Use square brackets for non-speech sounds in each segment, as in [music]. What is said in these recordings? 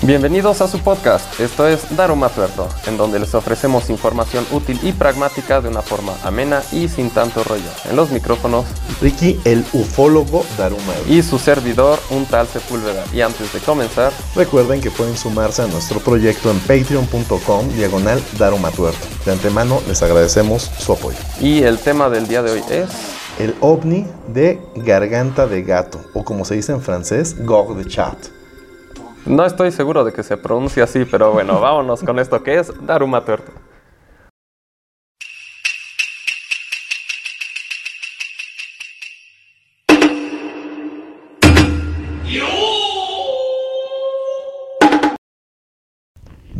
Bienvenidos a su podcast, esto es Daruma Tuerto, en donde les ofrecemos información útil y pragmática de una forma amena y sin tanto rollo. En los micrófonos, Ricky, el ufólogo Daruma. y su servidor, un tal Sepúlveda. Y antes de comenzar, Recuerden que pueden sumarse a nuestro proyecto en patreon.com diagonal Daruma Tuerto. De antemano les agradecemos su apoyo. y el tema del día de hoy es... El ovni de garganta de gato, o como se dice en francés, gorge de chat. No estoy seguro de que se pronuncie así, pero bueno, [laughs] vámonos con esto que es Daruma Tuerto.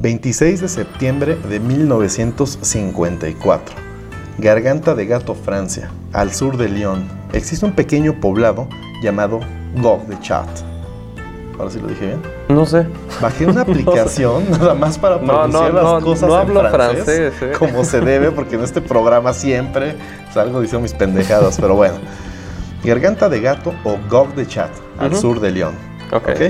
...26 de septiembre de 1954... Garganta de Gato, Francia, al sur de Lyon... ...existe un pequeño poblado llamado Gorge de Chat. Ahora sí lo dije bien. No sé. Bajé una [laughs] aplicación nada más para pronunciar no, las cosas no en hablo francés, francés, ¿eh? como se debe, porque en este programa siempre salgo diciendo mis pendejadas, pero bueno. Garganta de Gato o Gog de Chat, al sur de León. Ok. ¿ok?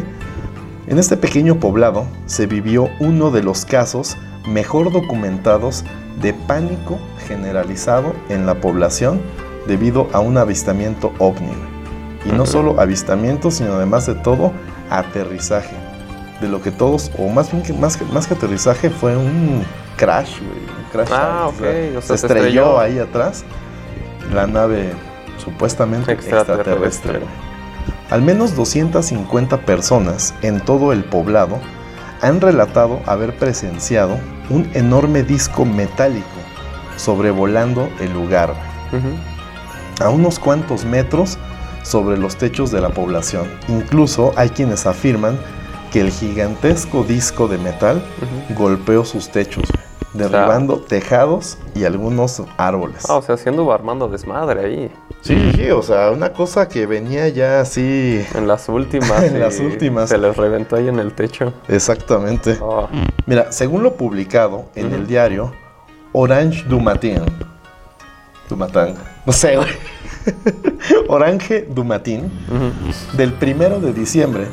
En este pequeño poblado se vivió uno de los casos mejor documentados de pánico generalizado en la población debido a un avistamiento ovni. Y no solo avistamiento, sino además de todo, aterrizaje. De lo que todos, o más bien que más que, más que aterrizaje, fue un crash, güey. Un crash. Ah, o sea, se se estrelló estrelló. ahí atrás la nave supuestamente Extraterrestre. extraterrestre. Al menos 250 personas en todo el poblado han relatado haber presenciado un enorme disco metálico sobrevolando el lugar, a unos cuantos metros sobre los techos de la población. Incluso hay quienes afirman que el gigantesco disco de metal golpeó sus techos, derribando tejados y algunos árboles. Ah, o sea, haciendo armando desmadre ahí. Sí, sí, o sea, una cosa que venía ya así. En las últimas. [laughs] En las últimas. Se les reventó ahí en el techo. Exactamente. Oh, Mira, según lo publicado en el diario Orange du Matin. Du Matin. No sé, güey. [laughs] Orange du Matin. ujú. Del primero de diciembre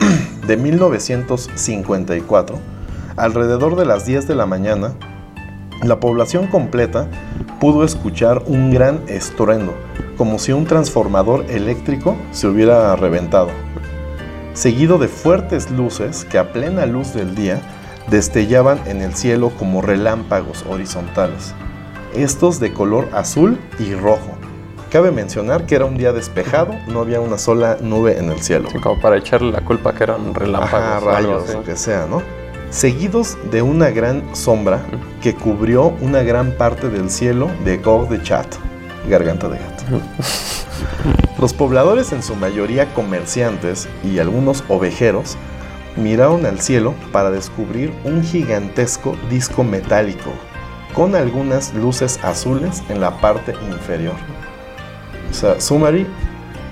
[clears throat] de 1954, alrededor de las 10 de la mañana, la población completa pudo escuchar un gran estruendo, como si un transformador eléctrico se hubiera reventado, seguido de fuertes luces que a plena luz del día destellaban en el cielo como relámpagos horizontales, estos de color azul y rojo. Cabe mencionar que era un día despejado, no había una sola nube en el cielo. Sí, como para echarle la culpa que eran relámpagos. Ajá, rayos, lo que sea, ¿no? Seguidos de una gran sombra que cubrió una gran parte del cielo de Gog de Chat, garganta de gato. [laughs] Los pobladores, en su mayoría comerciantes y algunos ovejeros, miraron al cielo para descubrir un gigantesco disco metálico con algunas luces azules en la parte inferior. O sea, Sumari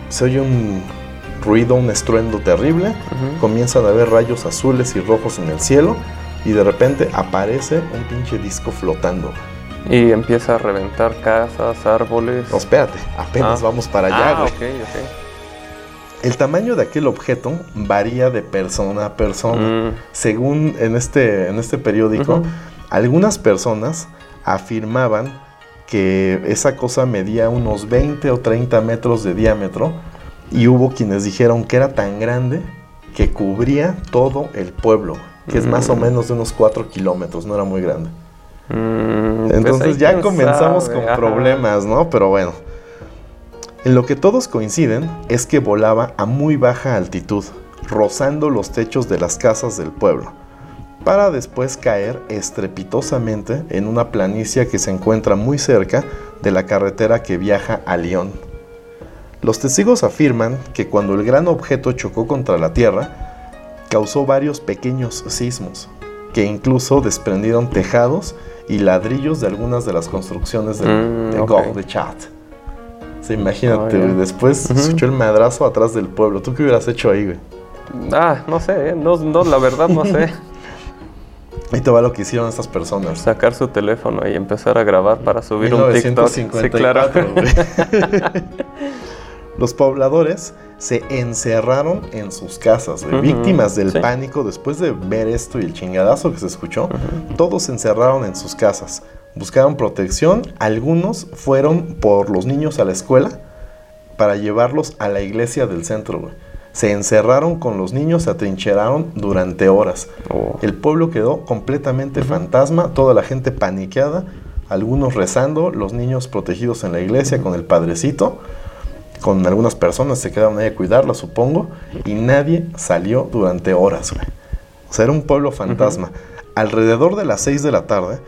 se oye un ruido, un estruendo terrible comienzan a haber rayos azules y rojos en el cielo y de repente aparece un pinche disco flotando. Y empieza a reventar casas, árboles. No, espérate, apenas Ah. vamos para allá, ah, ok, ok. El tamaño de aquel objeto varía de persona a persona. Mm, Según en este, en este periódico, algunas personas afirmaban que esa cosa medía unos 20 o 30 metros de diámetro y hubo quienes dijeron que era tan grande que cubría todo el pueblo, que es más o Mm. menos de unos 4 kilómetros, no era muy grande. mm, pues Entonces ya comenzamos sabe, con ajá. problemas, ¿no? Pero bueno. En lo que todos coinciden es que volaba a muy baja altitud, rozando los techos de las casas del pueblo, para después caer estrepitosamente en una planicie que se encuentra muy cerca de la carretera que viaja a Lyon. Los testigos afirman que cuando el gran objeto chocó contra la tierra, causó varios pequeños sismos, que incluso desprendieron tejados y ladrillos de algunas de las construcciones Mm, de. Gog de Chat. Sí, imagínate, Oh, después Ujú. se echó el madrazo atrás del pueblo. ¿Tú qué hubieras hecho ahí, güey? Ah, no sé, ¿eh? no, no, la verdad no sé. [laughs] Ahí te va lo que hicieron estas personas. Sacar su teléfono y empezar a grabar para subir un TikTok. Sí, 1954, claro. [laughs] Los pobladores se encerraron en sus casas, güey, Ujú, víctimas del sí. pánico después de ver esto y el chingadazo que se escuchó. Todos se encerraron en sus casas, buscaron protección. Algunos fueron por los niños a la escuela para llevarlos a la iglesia del centro. güey. Se encerraron con los niños, se atrincheraron durante horas. Oh. El pueblo quedó completamente fantasma, toda la gente paniqueada, algunos rezando, los niños protegidos en la iglesia con el padrecito, con algunas personas se quedaron ahí a cuidarla, supongo, y nadie salió durante horas. güey. O sea, era un pueblo fantasma. Alrededor de las 6 de la tarde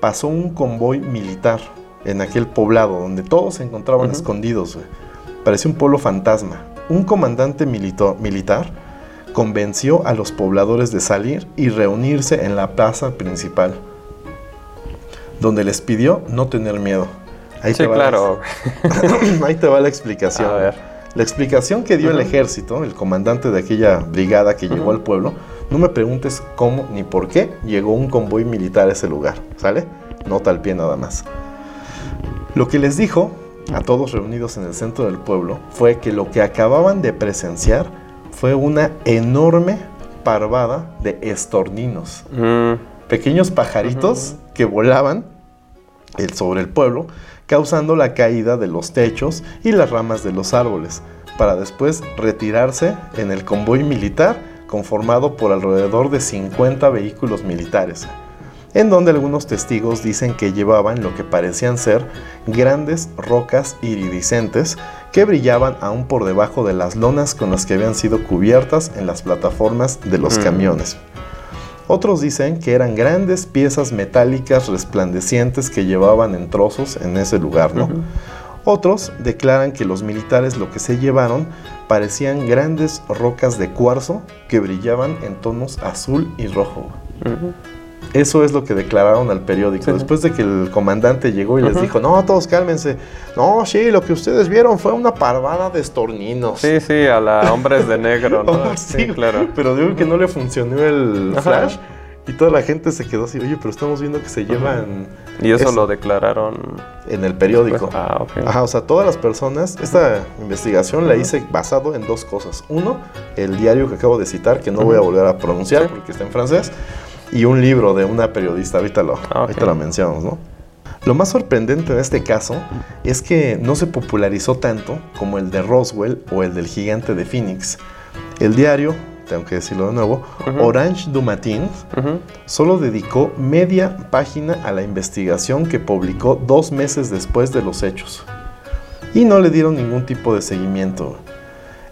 pasó un convoy militar en aquel poblado donde todos se encontraban escondidos. güey. Parecía un pueblo fantasma. Un comandante milito- militar convenció a los pobladores de salir y reunirse en la plaza principal, donde les pidió no tener miedo. Ahí Sí, va la- claro. [laughs] Ahí te va la explicación. A ver. La explicación que dio el ejército, el comandante de aquella brigada que llegó al pueblo, no me preguntes cómo ni por qué llegó un convoy militar a ese lugar, ¿sale? Nota al pie nada más. Lo que les dijo a todos reunidos en el centro del pueblo fue que lo que acababan de presenciar fue una enorme parvada de estorninos. Mm, pequeños pajaritos que volaban el- sobre el pueblo, causando la caída de los techos y las ramas de los árboles, para después retirarse en el convoy militar conformado por alrededor de 50 vehículos militares, en donde algunos testigos dicen que llevaban lo que parecían ser grandes rocas iridiscentes que brillaban aún por debajo de las lonas con las que habían sido cubiertas en las plataformas de los Mm. camiones. Otros dicen que eran grandes piezas metálicas resplandecientes que llevaban en trozos en ese lugar, ¿no? Otros declaran que los militares lo que se llevaron parecían grandes rocas de cuarzo que brillaban en tonos azul y rojo. Eso es lo que declararon al periódico. Sí. Después de que el comandante llegó y les dijo, no, todos cálmense. No, sí, lo que ustedes vieron fue una parvada de estorninos. Sí, sí, a la hombres de negro, ¿no? [laughs] Oh, sí, claro. Pero digo que no le funcionó el Ajá. flash y toda la gente se quedó así, oye, pero estamos viendo que se llevan Y eso, Eso. lo declararon. en el periódico. ah, ok. Ajá, o sea, todas las personas, esta investigación la hice basado en dos cosas. Uno, el diario que acabo de citar, que no voy a volver a pronunciar Sí. porque está en francés, y un libro de una periodista, ahorita lo, Ah, ok. ahorita lo mencionamos, ¿no? Lo más sorprendente en este caso es que no se popularizó tanto como el de Roswell o el del gigante de Phoenix. El diario, tengo que decirlo de nuevo. Orange du Matin, solo dedicó media página a la investigación que publicó dos meses después de los hechos. Y no le dieron ningún tipo de seguimiento.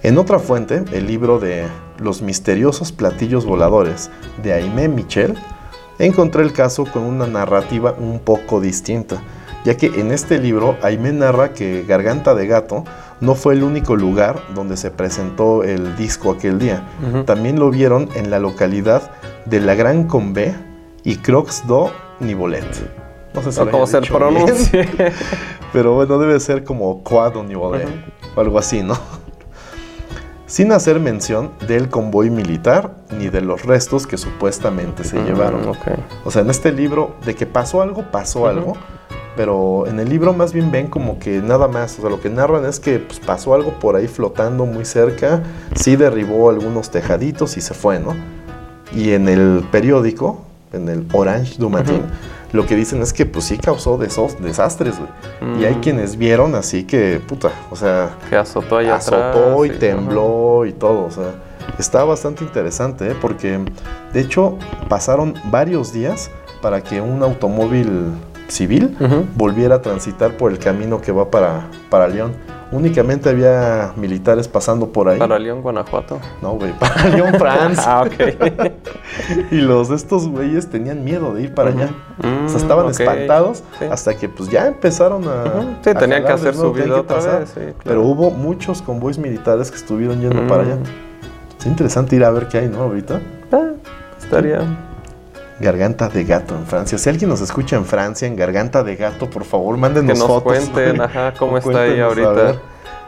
En otra fuente, el libro de Los misteriosos platillos voladores de Aimé Michel, encontré el caso con una narrativa un poco distinta, ya que en este libro Aimé narra que Garganta de Gato no fue el único lugar donde se presentó el disco aquel día. También lo vieron en la localidad de La Gran Combé y Croix do Nivolet. No sé si O haya se pronuncie. [laughs] pero bueno, debe ser como Quad do Nivolet Ujú. o algo así, ¿no? Sin hacer mención del convoy militar ni de los restos que supuestamente se Mm, llevaron. O sea, en este libro, de que pasó algo, pasó algo. Pero en el libro más bien ven como que nada más. O sea, lo que narran es que pues, pasó algo por ahí flotando muy cerca. Sí derribó algunos tejaditos y se fue, ¿no? Y en el periódico, en el Orange du Matin. Lo que dicen es que pues sí causó desos- desastres, güey. Y hay Mm. quienes vieron así que, puta, o sea, Que azotó allá atrás. azotó y sí, tembló y todo. O sea, está bastante interesante, ¿eh? porque de hecho pasaron varios días para que un automóvil civil volviera a transitar por el camino que va para, para León. Únicamente había militares pasando por ahí. Para León, Guanajuato. No, güey, [laughs] para León, [laughs] Francia. Ah, ok. [laughs] y los de estos güeyes tenían miedo de ir para allá. O sea, Mm, estaban espantados Sí. hasta que pues ya empezaron a... Sí, a tenían que hacer su vida otra pasar. vez. Sí, claro. Pero hubo muchos convoys militares que estuvieron yendo para allá. Es interesante ir a ver qué hay, ¿no? Ahorita. Ah, estaría. Garganta de gato en Francia. Si alguien nos escucha en Francia, en Garganta de gato, por favor, mándenos Que nos fotos. cuenten, güey. ajá, cómo está ahí ahorita.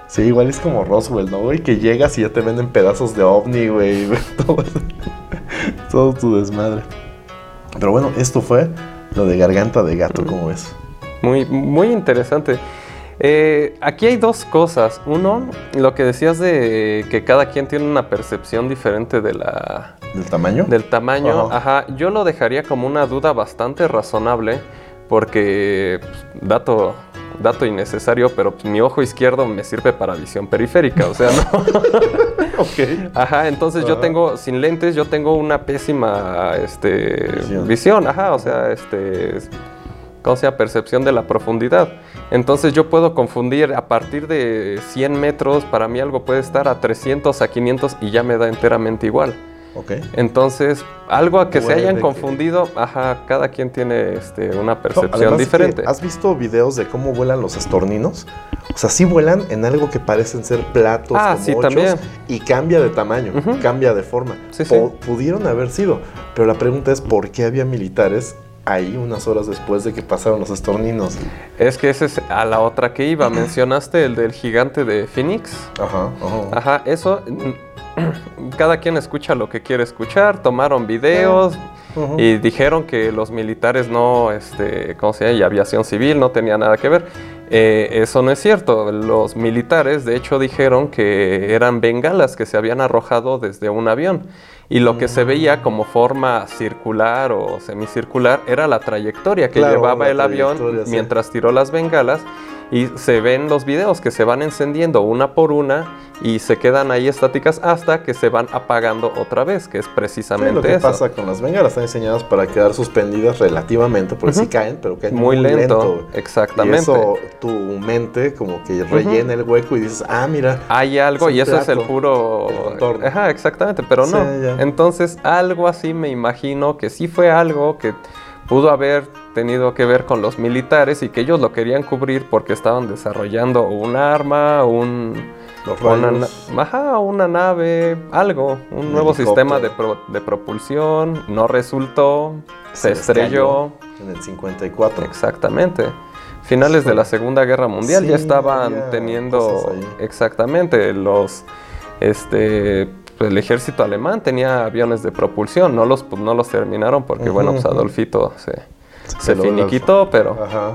Sí, igual es como Roswell, ¿no, güey? Que llegas y ya te venden pedazos de ovni, güey. [laughs] Todo, todo tu desmadre. Pero bueno, esto fue lo de Garganta de gato, ¿cómo ves? Muy, muy interesante. Eh, aquí hay dos cosas. Uno, lo que decías de que cada quien tiene una percepción diferente de la, ¿Del tamaño? del tamaño. Ajá. Ajá. Yo lo dejaría como una duda bastante razonable porque, pues, dato, dato innecesario, pero mi ojo izquierdo me sirve para visión periférica. O sea, no. [laughs] [laughs] ok. Ajá, entonces yo Ajá. tengo, sin lentes, yo tengo una pésima este, Visión. visión. Ajá, o sea, este, ¿cómo se llama? Percepción de la profundidad. Entonces yo puedo confundir a partir de 100 metros, para mí algo puede estar a 300, a 500 y ya me da enteramente igual. Entonces, algo a que se hayan que- confundido, ajá, cada quien tiene este, una percepción diferente. ¿Has visto videos de cómo vuelan los estorninos? O sea, sí vuelan en algo que parecen ser platos Ah, como sí, ochos, también. y cambia de tamaño, cambia de forma. Sí, sí. Pudieron haber sido, pero la pregunta es ¿por qué había militares ahí unas horas después de que pasaron los estorninos? Es que ese es a la otra que iba. Mencionaste el del gigante de Phoenix. Ajá, ajá. Ajá, eso. [clears throat] Cada quien escucha lo que quiere escuchar. Tomaron videos Ujú. y dijeron que los militares no, este, ¿cómo se llama? Y aviación civil no tenía nada que ver. Eh, eso no es cierto. Los militares, de hecho, dijeron que eran bengalas que se habían arrojado desde un avión. Y lo que se veía como forma circular o semicircular era la trayectoria que Claro, llevaba el avión sí. mientras tiró las bengalas. Y se ven los videos que se van encendiendo una por una y se quedan ahí estáticas hasta que se van apagando otra vez, que es Sí, precisamente lo que eso. pasa con las bengalas están diseñadas para quedar suspendidas relativamente, porque sí Ujú. caen, pero caen Muy lento, güey. exactamente. Y eso tu mente como que rellena el hueco y dices, ah, mira, Hay algo y eso es el puro... el. Ajá, exactamente, pero no. Sí. Entonces, algo así me imagino que sí fue algo que pudo haber tenido que ver con los militares y que ellos lo querían cubrir porque estaban desarrollando un arma, un... los Una, ajá, nave, algo, un Un nuevo sistema de, pro- de propulsión, no resultó, se, estrelló, En el 54. exactamente. Finales de la Segunda Guerra Mundial ya estaban teniendo, exactamente, los, este, pues, el ejército alemán tenía aviones de propulsión, no los, pues, no los terminaron porque, bueno, pues. Adolfito se, se finiquitó, pero... Ajá.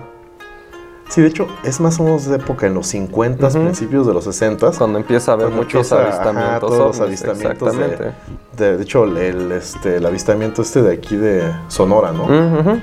Sí, de hecho, es más o menos de época en los 50, Ujú. principios de los 60. Cuando empieza a haber muchos empieza, ajá, avistamientos, los exactamente. De, de hecho, el, este, el avistamiento este de aquí de Sonora, ¿no?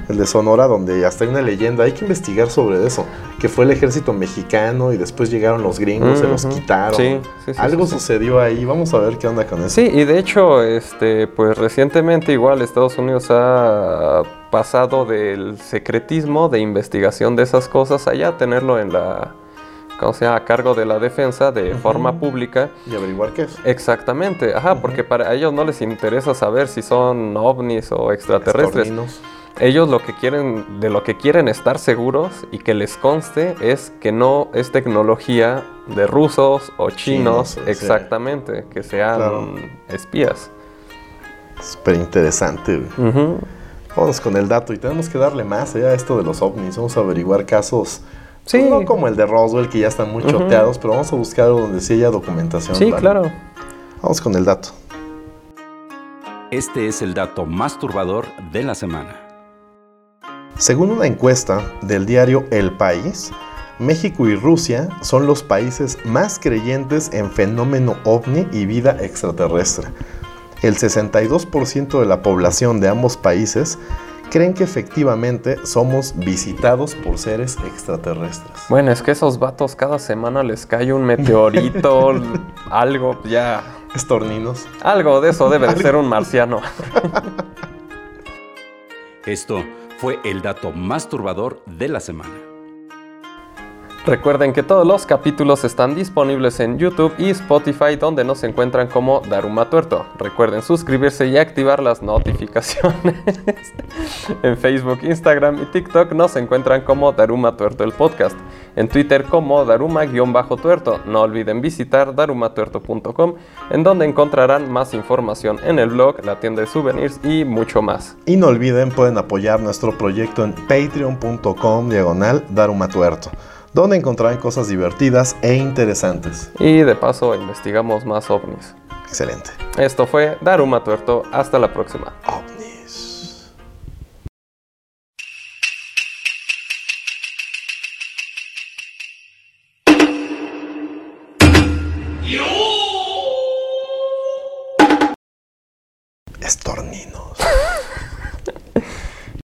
El de Sonora, donde hasta hay una leyenda, hay que investigar sobre eso, que fue el ejército mexicano y después llegaron los gringos, se los quitaron. Sí, sí, sí, Algo sí. sucedió ahí, vamos a ver qué onda con eso. Sí, y de hecho, este, pues recientemente igual Estados Unidos ha pasado del secretismo de investigación de esas cosas allá tenerlo en la, ¿cómo se llama? A cargo de la defensa de forma pública. Y averiguar qué es. Exactamente, ajá, porque para ellos no les interesa saber si son ovnis o extraterrestres. Estorninos. Ellos lo que quieren, de lo que quieren estar seguros y que les conste es que no es tecnología de rusos o chinos, exactamente, que sean Claro. espías. Súper interesante, güey. Vamos con el dato y tenemos que darle más allá a esto de los ovnis. Vamos a averiguar casos, Sí. pues, no como el de Roswell, que ya están muy Ujú. choteados, pero vamos a buscar donde sí haya documentación. Sí, ¿vale? claro. Vamos con el dato. Este es el dato más turbador de la semana. Según una encuesta del diario El País, México y Rusia son los países más creyentes en fenómeno ovni y vida extraterrestre. El 62% de la población de ambos países creen que efectivamente somos visitados por seres extraterrestres. Bueno, es que esos vatos cada semana les cae un meteorito, [laughs] algo, ya. Estorninos. Algo de eso debe de ser un marciano. [laughs] Esto fue el dato más turbador de la semana. Recuerden que todos los capítulos están disponibles en YouTube y Spotify donde nos encuentran como Daruma Tuerto. Recuerden suscribirse y activar las notificaciones. [laughs] en Facebook, Instagram y TikTok nos encuentran como Daruma Tuerto el podcast. En Twitter como Daruma-tuerto. No olviden visitar darumatuerto.com en donde encontrarán más información en el blog, la tienda de souvenirs y mucho más. Y no olviden, pueden apoyar nuestro proyecto en patreon.com diagonal darumatuerto, donde encontrarán cosas divertidas e interesantes. Y de paso investigamos más ovnis. Excelente. Esto fue Daruma Tuerto. Hasta la próxima.